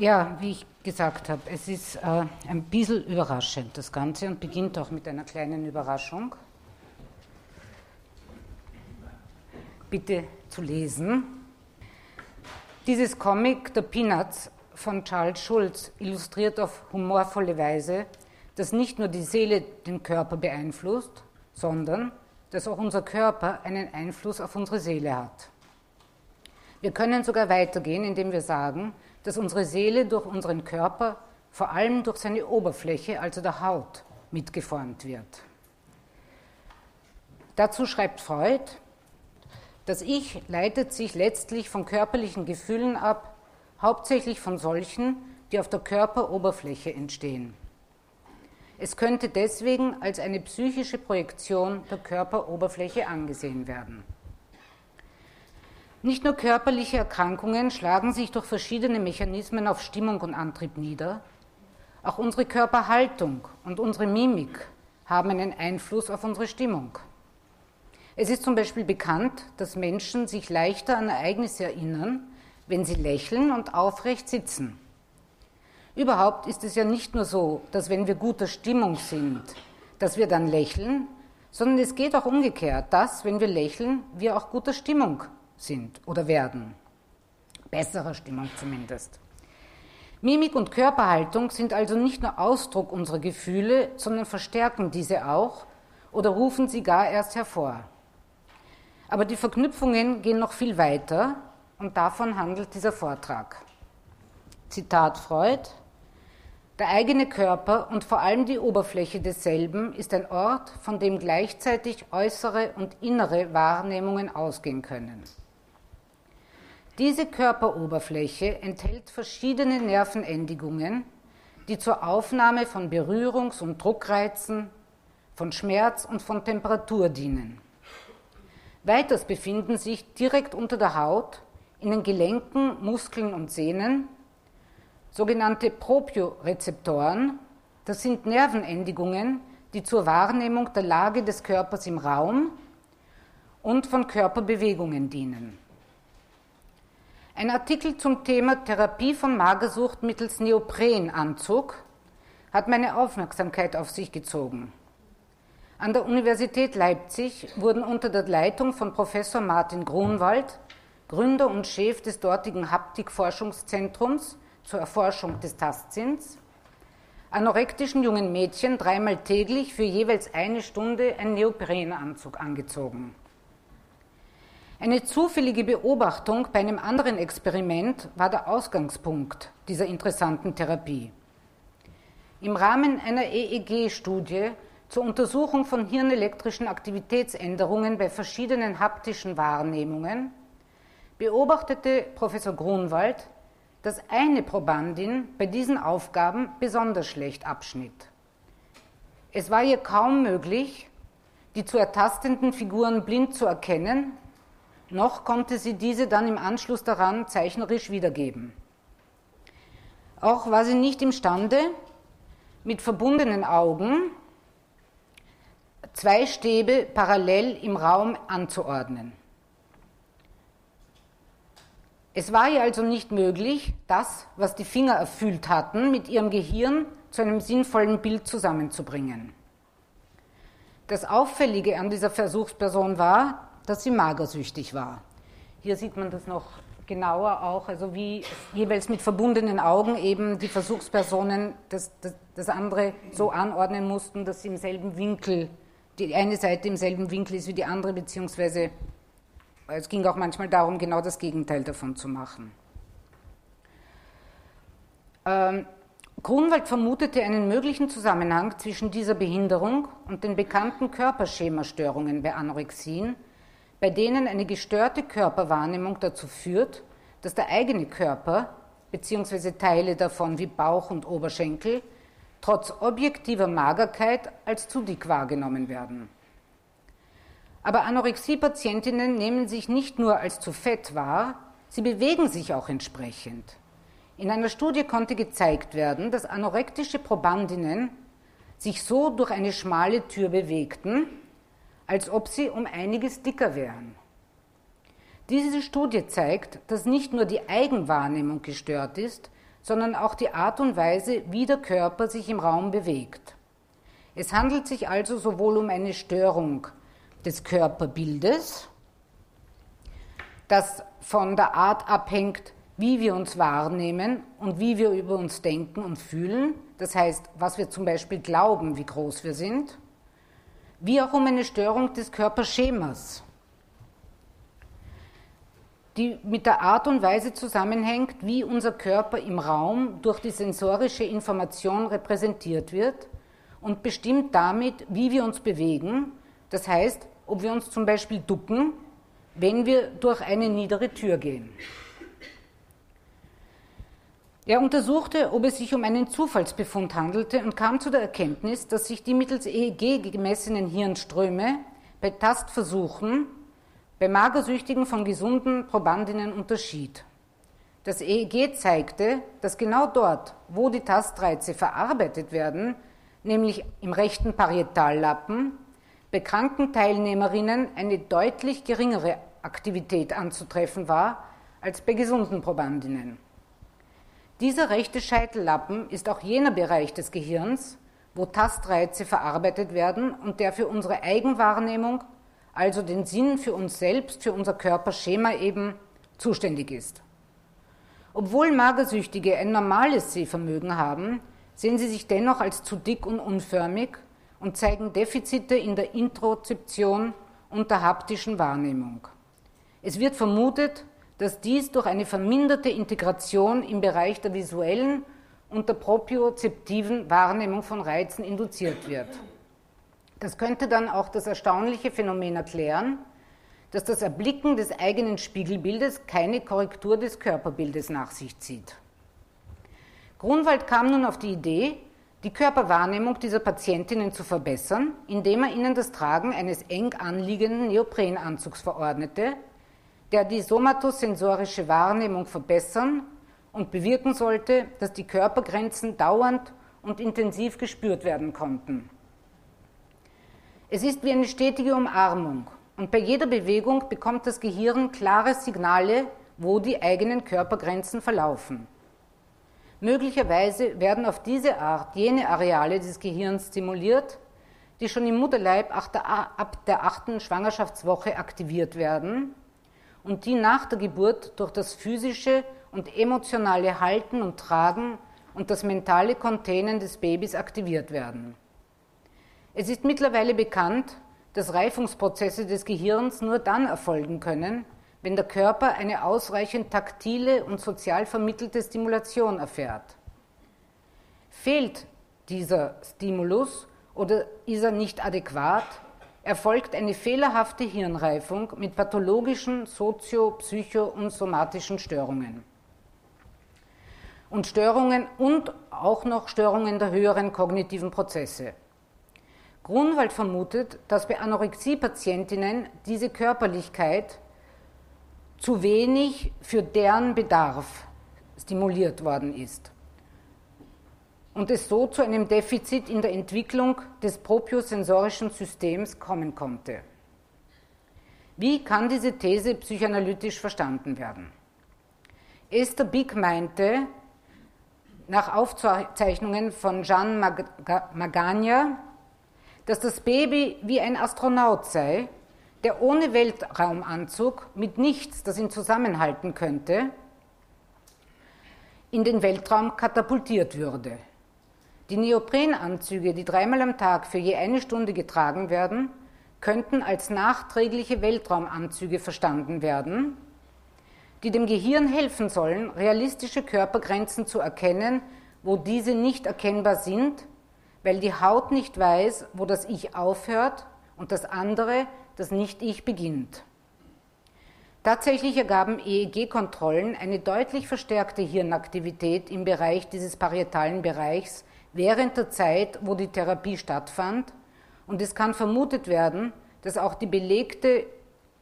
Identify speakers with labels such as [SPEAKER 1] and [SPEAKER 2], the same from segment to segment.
[SPEAKER 1] Ja, wie ich gesagt habe, es ist äh, ein bisschen überraschend, das Ganze, und beginnt auch mit einer kleinen Überraschung. Bitte zu lesen. Dieses Comic, der Peanuts von Charles Schulz, illustriert auf humorvolle Weise, dass nicht nur die Seele den Körper beeinflusst, sondern dass auch unser Körper einen Einfluss auf unsere Seele hat. Wir können sogar weitergehen, indem wir sagen, dass unsere Seele durch unseren Körper, vor allem durch seine Oberfläche, also der Haut, mitgeformt wird. Dazu schreibt Freud, das Ich leitet sich letztlich von körperlichen Gefühlen ab, hauptsächlich von solchen, die auf der Körperoberfläche entstehen. Es könnte deswegen als eine psychische Projektion der Körperoberfläche angesehen werden. Nicht nur körperliche Erkrankungen schlagen sich durch verschiedene Mechanismen auf Stimmung und Antrieb nieder, auch unsere Körperhaltung und unsere Mimik haben einen Einfluss auf unsere Stimmung. Es ist zum Beispiel bekannt, dass Menschen sich leichter an Ereignisse erinnern, wenn sie lächeln und aufrecht sitzen. Überhaupt ist es ja nicht nur so, dass wenn wir guter Stimmung sind, dass wir dann lächeln, sondern es geht auch umgekehrt, dass, wenn wir lächeln, wir auch guter Stimmung sind oder werden. Besserer Stimmung zumindest. Mimik und Körperhaltung sind also nicht nur Ausdruck unserer Gefühle, sondern verstärken diese auch oder rufen sie gar erst hervor. Aber die Verknüpfungen gehen noch viel weiter und davon handelt dieser Vortrag. Zitat Freud. Der eigene Körper und vor allem die Oberfläche desselben ist ein Ort, von dem gleichzeitig äußere und innere Wahrnehmungen ausgehen können. Diese Körperoberfläche enthält verschiedene Nervenendigungen, die zur Aufnahme von Berührungs- und Druckreizen, von Schmerz und von Temperatur dienen. Weiters befinden sich direkt unter der Haut, in den Gelenken, Muskeln und Sehnen sogenannte Propriorezeptoren, das sind Nervenendigungen, die zur Wahrnehmung der Lage des Körpers im Raum und von Körperbewegungen dienen. Ein Artikel zum Thema Therapie von Magersucht mittels Neoprenanzug hat meine Aufmerksamkeit auf sich gezogen. An der Universität Leipzig wurden unter der Leitung von Professor Martin Grunwald, Gründer und Chef des dortigen Haptikforschungszentrums zur Erforschung des Tastsinns, anorektischen jungen Mädchen dreimal täglich für jeweils eine Stunde ein Neoprenanzug angezogen. Eine zufällige Beobachtung bei einem anderen Experiment war der Ausgangspunkt dieser interessanten Therapie. Im Rahmen einer EEG-Studie zur Untersuchung von hirnelektrischen Aktivitätsänderungen bei verschiedenen haptischen Wahrnehmungen beobachtete Professor Grunwald, dass eine Probandin bei diesen Aufgaben besonders schlecht abschnitt. Es war ihr kaum möglich, die zu ertastenden Figuren blind zu erkennen noch konnte sie diese dann im Anschluss daran zeichnerisch wiedergeben. Auch war sie nicht imstande, mit verbundenen Augen zwei Stäbe parallel im Raum anzuordnen. Es war ihr also nicht möglich, das, was die Finger erfüllt hatten, mit ihrem Gehirn zu einem sinnvollen Bild zusammenzubringen. Das Auffällige an dieser Versuchsperson war, dass sie magersüchtig war. Hier sieht man das noch genauer auch, also wie jeweils mit verbundenen Augen eben die Versuchspersonen das, das, das andere so anordnen mussten, dass sie im selben Winkel, die eine Seite im selben Winkel ist wie die andere, beziehungsweise es ging auch manchmal darum, genau das Gegenteil davon zu machen. Ähm, Grunwald vermutete einen möglichen Zusammenhang zwischen dieser Behinderung und den bekannten Körperschemastörungen bei Anorexien, bei denen eine gestörte Körperwahrnehmung dazu führt, dass der eigene Körper bzw. Teile davon wie Bauch und Oberschenkel trotz objektiver Magerkeit als zu dick wahrgenommen werden. Aber Anorexie-Patientinnen nehmen sich nicht nur als zu fett wahr, sie bewegen sich auch entsprechend. In einer Studie konnte gezeigt werden, dass anorektische Probandinnen sich so durch eine schmale Tür bewegten, als ob sie um einiges dicker wären. Diese Studie zeigt, dass nicht nur die Eigenwahrnehmung gestört ist, sondern auch die Art und Weise, wie der Körper sich im Raum bewegt. Es handelt sich also sowohl um eine Störung des Körperbildes, das von der Art abhängt, wie wir uns wahrnehmen und wie wir über uns denken und fühlen, das heißt, was wir zum Beispiel glauben, wie groß wir sind, wie auch um eine Störung des Körperschemas, die mit der Art und Weise zusammenhängt, wie unser Körper im Raum durch die sensorische Information repräsentiert wird und bestimmt damit, wie wir uns bewegen, das heißt, ob wir uns zum Beispiel ducken, wenn wir durch eine niedere Tür gehen. Er untersuchte, ob es sich um einen Zufallsbefund handelte und kam zu der Erkenntnis, dass sich die mittels EEG gemessenen Hirnströme bei Tastversuchen bei Magersüchtigen von gesunden Probandinnen unterschied. Das EEG zeigte, dass genau dort, wo die Tastreize verarbeitet werden, nämlich im rechten Parietallappen, bei kranken Teilnehmerinnen eine deutlich geringere Aktivität anzutreffen war als bei gesunden Probandinnen. Dieser rechte Scheitellappen ist auch jener Bereich des Gehirns, wo Tastreize verarbeitet werden und der für unsere Eigenwahrnehmung, also den Sinn für uns selbst, für unser Körperschema eben zuständig ist. Obwohl Magersüchtige ein normales Sehvermögen haben, sehen sie sich dennoch als zu dick und unförmig und zeigen Defizite in der Introzeption und der haptischen Wahrnehmung. Es wird vermutet, dass dies durch eine verminderte Integration im Bereich der visuellen und der propriozeptiven Wahrnehmung von Reizen induziert wird. Das könnte dann auch das erstaunliche Phänomen erklären, dass das Erblicken des eigenen Spiegelbildes keine Korrektur des Körperbildes nach sich zieht. Grunwald kam nun auf die Idee, die Körperwahrnehmung dieser Patientinnen zu verbessern, indem er ihnen das Tragen eines eng anliegenden Neoprenanzugs verordnete, der die somatosensorische Wahrnehmung verbessern und bewirken sollte, dass die Körpergrenzen dauernd und intensiv gespürt werden konnten. Es ist wie eine stetige Umarmung und bei jeder Bewegung bekommt das Gehirn klare Signale, wo die eigenen Körpergrenzen verlaufen. Möglicherweise werden auf diese Art jene Areale des Gehirns stimuliert, die schon im Mutterleib ab der achten Schwangerschaftswoche aktiviert werden und die nach der Geburt durch das physische und emotionale Halten und Tragen und das mentale Containen des Babys aktiviert werden. Es ist mittlerweile bekannt, dass Reifungsprozesse des Gehirns nur dann erfolgen können, wenn der Körper eine ausreichend taktile und sozial vermittelte Stimulation erfährt. Fehlt dieser Stimulus oder ist er nicht adäquat, erfolgt eine fehlerhafte Hirnreifung mit pathologischen sozio-, psycho- und somatischen Störungen. Und Störungen und auch noch Störungen der höheren kognitiven Prozesse. Grunwald vermutet, dass bei Anorexie-Patientinnen diese Körperlichkeit zu wenig für deren Bedarf stimuliert worden ist und es so zu einem Defizit in der Entwicklung des propiosensorischen Systems kommen konnte. Wie kann diese These psychoanalytisch verstanden werden? Esther Big meinte, nach Aufzeichnungen von Jean Magagna, dass das Baby wie ein Astronaut sei, der ohne Weltraumanzug mit nichts, das ihn zusammenhalten könnte, in den Weltraum katapultiert würde. Die Neoprenanzüge, die dreimal am Tag für je eine Stunde getragen werden, könnten als nachträgliche Weltraumanzüge verstanden werden, die dem Gehirn helfen sollen, realistische Körpergrenzen zu erkennen, wo diese nicht erkennbar sind, weil die Haut nicht weiß, wo das Ich aufhört und das andere, das Nicht-Ich, beginnt. Tatsächlich ergaben EEG-Kontrollen eine deutlich verstärkte Hirnaktivität im Bereich dieses parietalen Bereichs während der Zeit, wo die Therapie stattfand. Und es kann vermutet werden, dass auch die belegte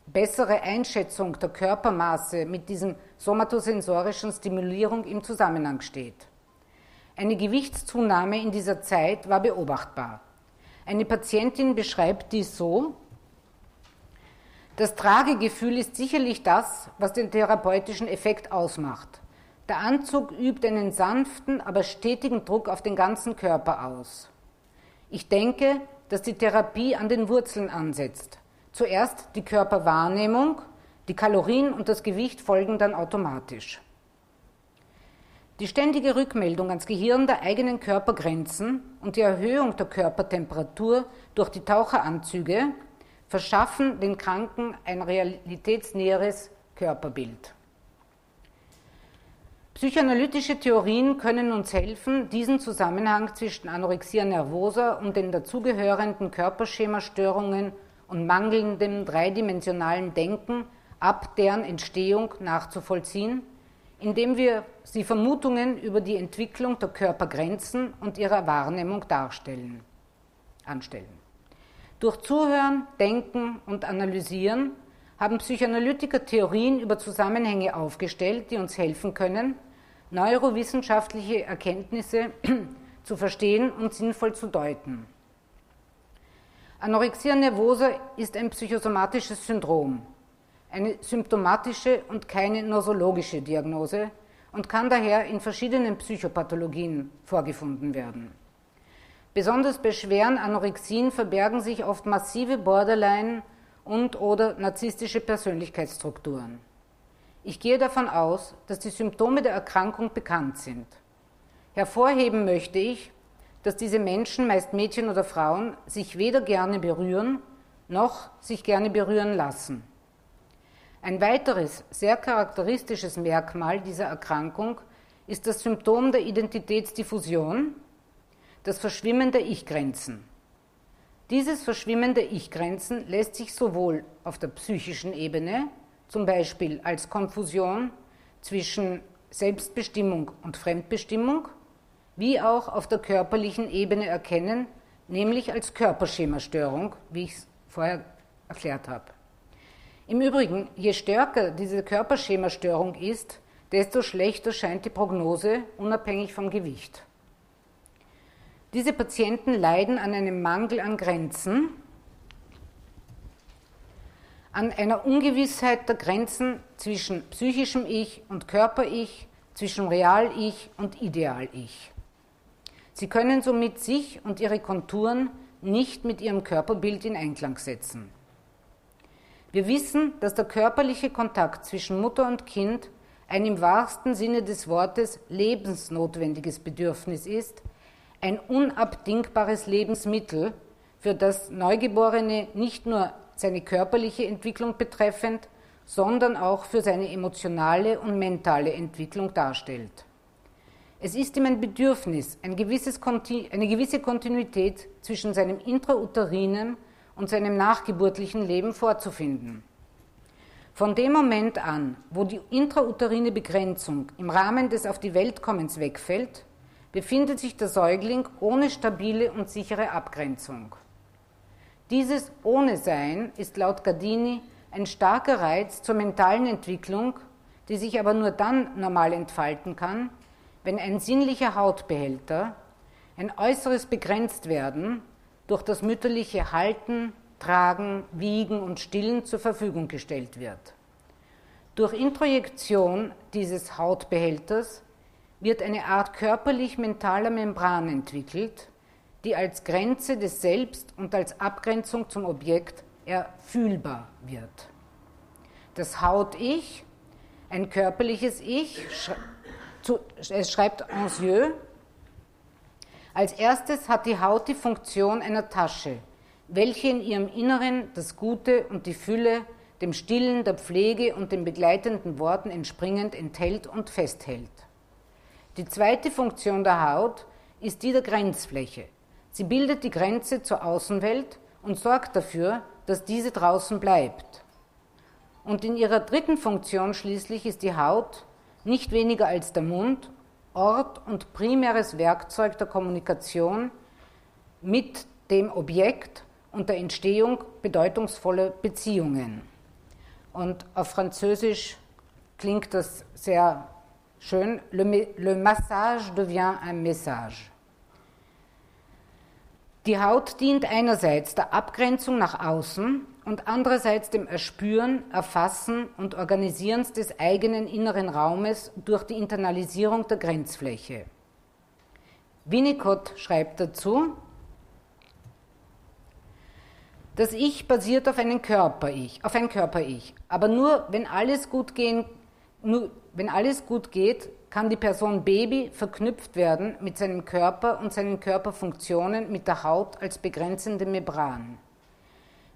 [SPEAKER 1] bessere Einschätzung der Körpermaße mit diesem somatosensorischen Stimulierung im Zusammenhang steht. Eine Gewichtszunahme in dieser Zeit war beobachtbar. Eine Patientin beschreibt dies so, das Tragegefühl ist sicherlich das, was den therapeutischen Effekt ausmacht. Der Anzug übt einen sanften, aber stetigen Druck auf den ganzen Körper aus. Ich denke, dass die Therapie an den Wurzeln ansetzt. Zuerst die Körperwahrnehmung, die Kalorien und das Gewicht folgen dann automatisch. Die ständige Rückmeldung ans Gehirn der eigenen Körpergrenzen und die Erhöhung der Körpertemperatur durch die Taucheranzüge verschaffen den Kranken ein realitätsnäheres Körperbild. Psychoanalytische Theorien können uns helfen, diesen Zusammenhang zwischen Anorexia nervosa und den dazugehörenden Körperschemastörungen und mangelndem dreidimensionalen Denken ab deren Entstehung nachzuvollziehen, indem wir sie Vermutungen über die Entwicklung der Körpergrenzen und ihrer Wahrnehmung darstellen, anstellen. Durch Zuhören, Denken und Analysieren haben Psychoanalytiker Theorien über Zusammenhänge aufgestellt, die uns helfen können, neurowissenschaftliche Erkenntnisse zu verstehen und sinnvoll zu deuten. Anorexia nervosa ist ein psychosomatisches Syndrom, eine symptomatische und keine nosologische Diagnose und kann daher in verschiedenen Psychopathologien vorgefunden werden. Besonders bei schweren Anorexien verbergen sich oft massive Borderline- und oder narzisstische Persönlichkeitsstrukturen. Ich gehe davon aus, dass die Symptome der Erkrankung bekannt sind. Hervorheben möchte ich, dass diese Menschen, meist Mädchen oder Frauen, sich weder gerne berühren noch sich gerne berühren lassen. Ein weiteres sehr charakteristisches Merkmal dieser Erkrankung ist das Symptom der Identitätsdiffusion, das Verschwimmen der Ich-Grenzen. Dieses Verschwimmen der Ich-Grenzen lässt sich sowohl auf der psychischen Ebene zum Beispiel als Konfusion zwischen Selbstbestimmung und Fremdbestimmung, wie auch auf der körperlichen Ebene erkennen, nämlich als Körperschemastörung, wie ich es vorher erklärt habe. Im Übrigen, je stärker diese Körperschemastörung ist, desto schlechter scheint die Prognose, unabhängig vom Gewicht. Diese Patienten leiden an einem Mangel an Grenzen, an einer Ungewissheit der Grenzen zwischen psychischem Ich und Körper-Ich, zwischen Real-Ich und Ideal-Ich. Sie können somit sich und ihre Konturen nicht mit ihrem Körperbild in Einklang setzen. Wir wissen, dass der körperliche Kontakt zwischen Mutter und Kind ein im wahrsten Sinne des Wortes lebensnotwendiges Bedürfnis ist, ein unabdingbares Lebensmittel, für das Neugeborene nicht nur seine körperliche Entwicklung betreffend, sondern auch für seine emotionale und mentale Entwicklung darstellt. Es ist ihm ein Bedürfnis, ein eine gewisse Kontinuität zwischen seinem intrauterinen und seinem nachgeburtlichen Leben vorzufinden. Von dem Moment an, wo die intrauterine Begrenzung im Rahmen des Auf die Weltkommens wegfällt, befindet sich der Säugling ohne stabile und sichere Abgrenzung. Dieses Ohne-Sein ist laut Gardini ein starker Reiz zur mentalen Entwicklung, die sich aber nur dann normal entfalten kann, wenn ein sinnlicher Hautbehälter, ein äußeres Begrenztwerden durch das mütterliche Halten, Tragen, Wiegen und Stillen zur Verfügung gestellt wird. Durch Introjektion dieses Hautbehälters wird eine Art körperlich-mentaler Membran entwickelt, die als Grenze des Selbst und als Abgrenzung zum Objekt erfühlbar wird. Das Haut-Ich, ein körperliches Ich, es schreibt Anzieux, als erstes hat die Haut die Funktion einer Tasche, welche in ihrem Inneren das Gute und die Fülle, dem Stillen, der Pflege und den begleitenden Worten entspringend enthält und festhält. Die zweite Funktion der Haut ist die der Grenzfläche, Sie bildet die Grenze zur Außenwelt und sorgt dafür, dass diese draußen bleibt. Und in ihrer dritten Funktion schließlich ist die Haut nicht weniger als der Mund Ort und primäres Werkzeug der Kommunikation mit dem Objekt und der Entstehung bedeutungsvoller Beziehungen. Und auf Französisch klingt das sehr schön. Le, le massage devient un message. Die Haut dient einerseits der Abgrenzung nach außen und andererseits dem Erspüren, Erfassen und Organisieren des eigenen inneren Raumes durch die Internalisierung der Grenzfläche. Winnicott schreibt dazu, das Ich basiert auf einen Körper-Ich, auf ein Körper-Ich. Aber nur wenn alles gut gehen, nur wenn alles gut geht, kann die Person Baby verknüpft werden mit seinem Körper und seinen Körperfunktionen mit der Haut als begrenzende Membran.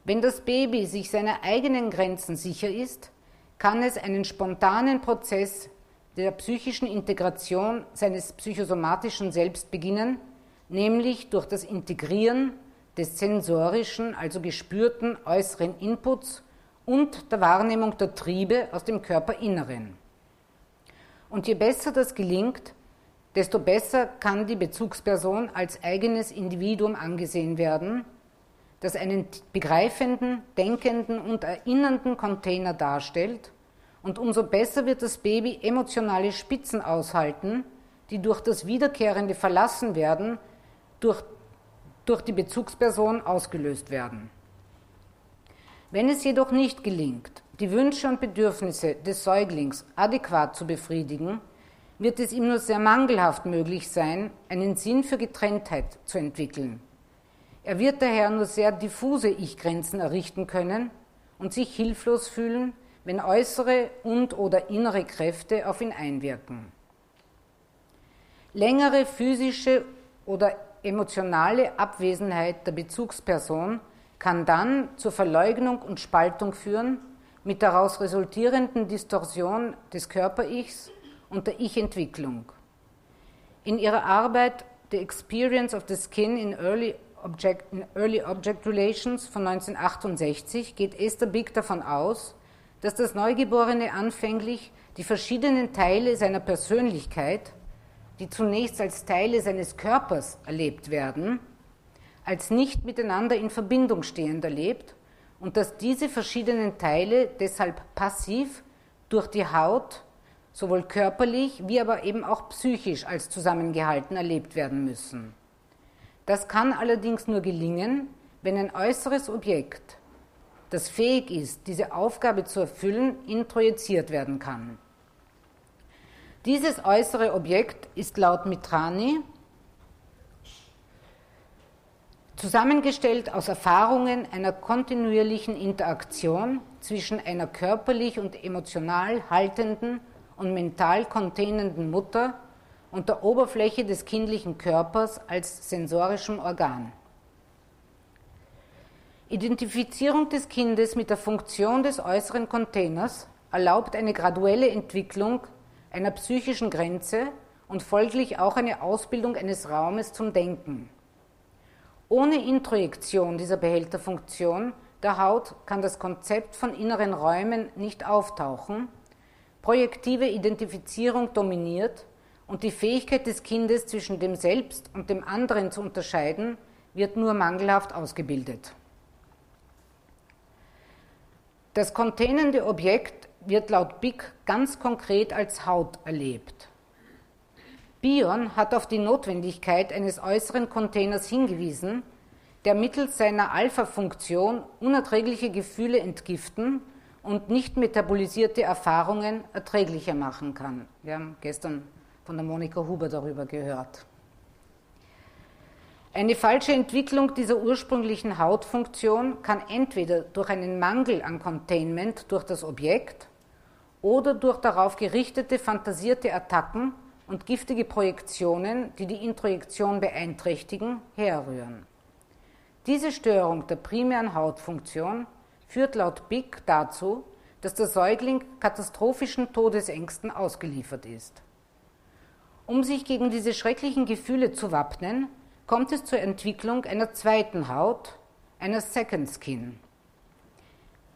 [SPEAKER 1] Wenn das Baby sich seiner eigenen Grenzen sicher ist, kann es einen spontanen Prozess der psychischen Integration seines psychosomatischen Selbst beginnen, nämlich durch das Integrieren des sensorischen, also gespürten äußeren Inputs und der Wahrnehmung der Triebe aus dem Körperinneren. Und je besser das gelingt, desto besser kann die Bezugsperson als eigenes Individuum angesehen werden das einen begreifenden, denkenden und erinnernden Container darstellt und umso besser wird das Baby emotionale Spitzen aushalten, die durch das wiederkehrende Verlassenwerden durch, durch die Bezugsperson ausgelöst werden. Wenn es jedoch nicht gelingt, die Wünsche und Bedürfnisse des Säuglings adäquat zu befriedigen, wird es ihm nur sehr mangelhaft möglich sein, einen Sinn für Getrenntheit zu entwickeln er wird daher nur sehr diffuse Ich-Grenzen errichten können und sich hilflos fühlen, wenn äußere und oder innere Kräfte auf ihn einwirken. Längere physische oder emotionale Abwesenheit der Bezugsperson kann dann zur Verleugnung und Spaltung führen, mit daraus resultierenden Distorsion des Körper-Ichs und der Ich-Entwicklung. In ihrer Arbeit The Experience of the Skin in Early Object, Early Object Relations von 1968 geht Esther Big davon aus, dass das Neugeborene anfänglich die verschiedenen Teile seiner Persönlichkeit, die zunächst als Teile seines Körpers erlebt werden, als nicht miteinander in Verbindung stehend erlebt und dass diese verschiedenen Teile deshalb passiv durch die Haut sowohl körperlich wie aber eben auch psychisch als zusammengehalten erlebt werden müssen. Das kann allerdings nur gelingen, wenn ein äußeres Objekt, das fähig ist, diese Aufgabe zu erfüllen, introjiziert werden kann. Dieses äußere Objekt ist laut Mitrani zusammengestellt aus Erfahrungen einer kontinuierlichen Interaktion zwischen einer körperlich und emotional haltenden und mental containenden Mutter und der Oberfläche des kindlichen Körpers als sensorischem Organ. Identifizierung des Kindes mit der Funktion des äußeren Containers erlaubt eine graduelle Entwicklung einer psychischen Grenze und folglich auch eine Ausbildung eines Raumes zum Denken. Ohne Introjektion dieser Behälterfunktion der Haut kann das Konzept von inneren Räumen nicht auftauchen, projektive Identifizierung dominiert und die Fähigkeit des Kindes zwischen dem Selbst und dem anderen zu unterscheiden, wird nur mangelhaft ausgebildet. Das containende Objekt wird laut Bick ganz konkret als Haut erlebt. Bion hat auf die Notwendigkeit eines äußeren Containers hingewiesen, der mittels seiner Alpha-Funktion unerträgliche Gefühle entgiften und nicht metabolisierte Erfahrungen erträglicher machen kann. Wir haben gestern von der Monika Huber darüber gehört. Eine falsche Entwicklung dieser ursprünglichen Hautfunktion kann entweder durch einen Mangel an Containment durch das Objekt oder durch darauf gerichtete fantasierte Attacken und giftige Projektionen, die die Introjektion beeinträchtigen, herrühren. Diese Störung der primären Hautfunktion führt laut Bick dazu, dass der Säugling katastrophischen Todesängsten ausgeliefert ist. Um sich gegen diese schrecklichen Gefühle zu wappnen, kommt es zur Entwicklung einer zweiten Haut, einer Second Skin.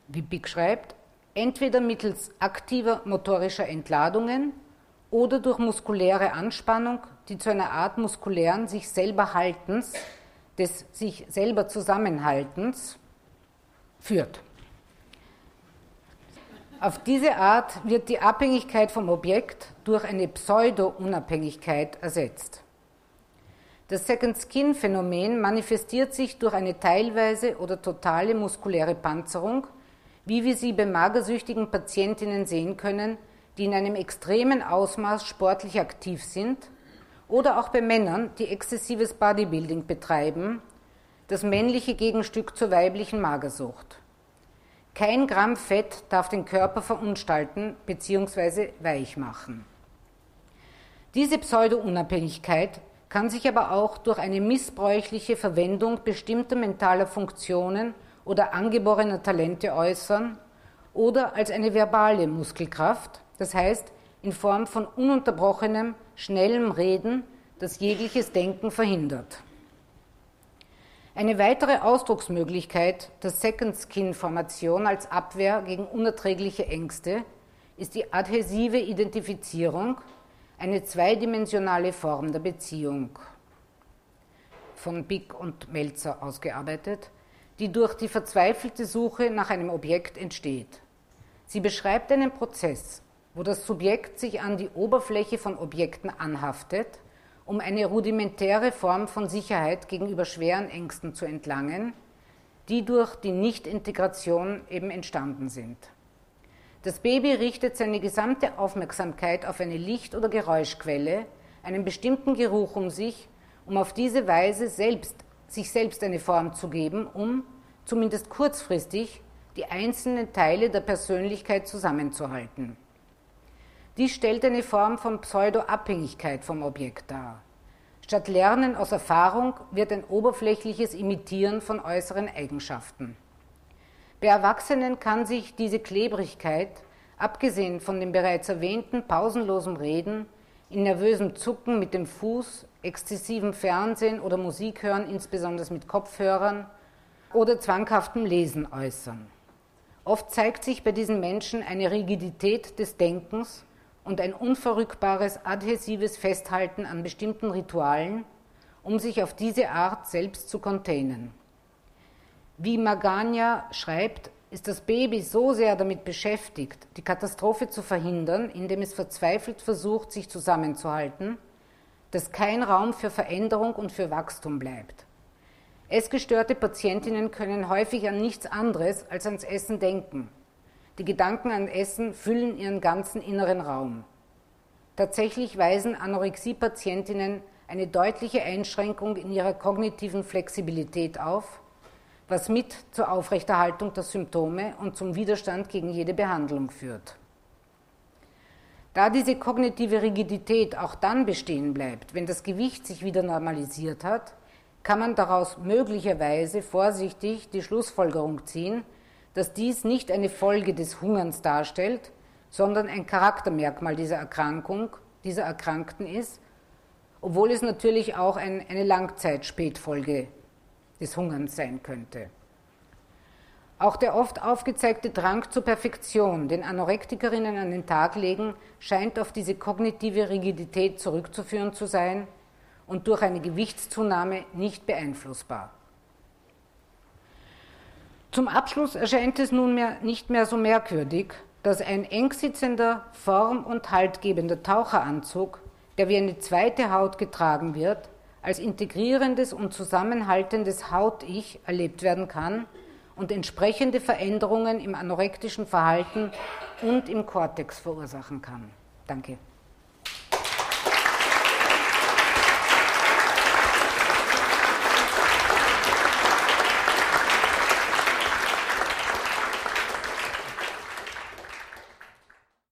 [SPEAKER 1] Wie Big schreibt, entweder mittels aktiver motorischer Entladungen oder durch muskuläre Anspannung, die zu einer Art muskulären sich selber Haltens, des sich selber Zusammenhaltens führt. Auf diese Art wird die Abhängigkeit vom Objekt durch eine Pseudo-Unabhängigkeit ersetzt. Das Second Skin Phänomen manifestiert sich durch eine teilweise oder totale muskuläre Panzerung, wie wir sie bei magersüchtigen Patientinnen sehen können, die in einem extremen Ausmaß sportlich aktiv sind, oder auch bei Männern, die exzessives Bodybuilding betreiben, das männliche Gegenstück zur weiblichen Magersucht. Kein Gramm Fett darf den Körper verunstalten bzw. weich machen. Diese Pseudo-Unabhängigkeit kann sich aber auch durch eine missbräuchliche Verwendung bestimmter mentaler Funktionen oder angeborener Talente äußern oder als eine verbale Muskelkraft, das heißt in Form von ununterbrochenem, schnellem Reden, das jegliches Denken verhindert. Eine weitere Ausdrucksmöglichkeit der Second Skin Formation als Abwehr gegen unerträgliche Ängste ist die adhäsive Identifizierung, eine zweidimensionale Form der Beziehung, von Bick und Melzer ausgearbeitet, die durch die verzweifelte Suche nach einem Objekt entsteht. Sie beschreibt einen Prozess, wo das Subjekt sich an die Oberfläche von Objekten anhaftet, um eine rudimentäre Form von Sicherheit gegenüber schweren Ängsten zu entlangen, die durch die Nichtintegration eben entstanden sind. Das Baby richtet seine gesamte Aufmerksamkeit auf eine Licht- oder Geräuschquelle, einen bestimmten Geruch um sich, um auf diese Weise selbst, sich selbst eine Form zu geben, um, zumindest kurzfristig, die einzelnen Teile der Persönlichkeit zusammenzuhalten. Dies stellt eine Form von Pseudo-Abhängigkeit vom Objekt dar. Statt Lernen aus Erfahrung wird ein oberflächliches Imitieren von äußeren Eigenschaften. Bei Erwachsenen kann sich diese Klebrigkeit, abgesehen von dem bereits erwähnten pausenlosen Reden, in nervösem Zucken mit dem Fuß, exzessivem Fernsehen oder Musik hören, insbesondere mit Kopfhörern, oder zwanghaftem Lesen äußern. Oft zeigt sich bei diesen Menschen eine Rigidität des Denkens und ein unverrückbares adhäsives Festhalten an bestimmten Ritualen, um sich auf diese Art selbst zu containen. Wie Magania schreibt, ist das Baby so sehr damit beschäftigt, die Katastrophe zu verhindern, indem es verzweifelt versucht, sich zusammenzuhalten, dass kein Raum für Veränderung und für Wachstum bleibt. Essgestörte Patientinnen können häufig an nichts anderes als ans Essen denken die Gedanken an Essen füllen ihren ganzen inneren Raum. Tatsächlich weisen Anorexie-Patientinnen eine deutliche Einschränkung in ihrer kognitiven Flexibilität auf, was mit zur Aufrechterhaltung der Symptome und zum Widerstand gegen jede Behandlung führt. Da diese kognitive Rigidität auch dann bestehen bleibt, wenn das Gewicht sich wieder normalisiert hat, kann man daraus möglicherweise vorsichtig die Schlussfolgerung ziehen, dass dies nicht eine Folge des Hungerns darstellt, sondern ein Charaktermerkmal dieser Erkrankung, dieser Erkrankten ist, obwohl es natürlich auch ein, eine Langzeitspätfolge des Hungerns sein könnte. Auch der oft aufgezeigte Drang zur Perfektion, den Anorektikerinnen an den Tag legen, scheint auf diese kognitive Rigidität zurückzuführen zu sein und durch eine Gewichtszunahme nicht beeinflussbar. Zum Abschluss erscheint es nunmehr nicht mehr so merkwürdig, dass ein eng sitzender, form- und haltgebender Taucheranzug, der wie eine zweite Haut getragen wird, als integrierendes und zusammenhaltendes Haut-Ich erlebt werden kann und entsprechende Veränderungen im anorektischen Verhalten und im Kortex verursachen kann. Danke.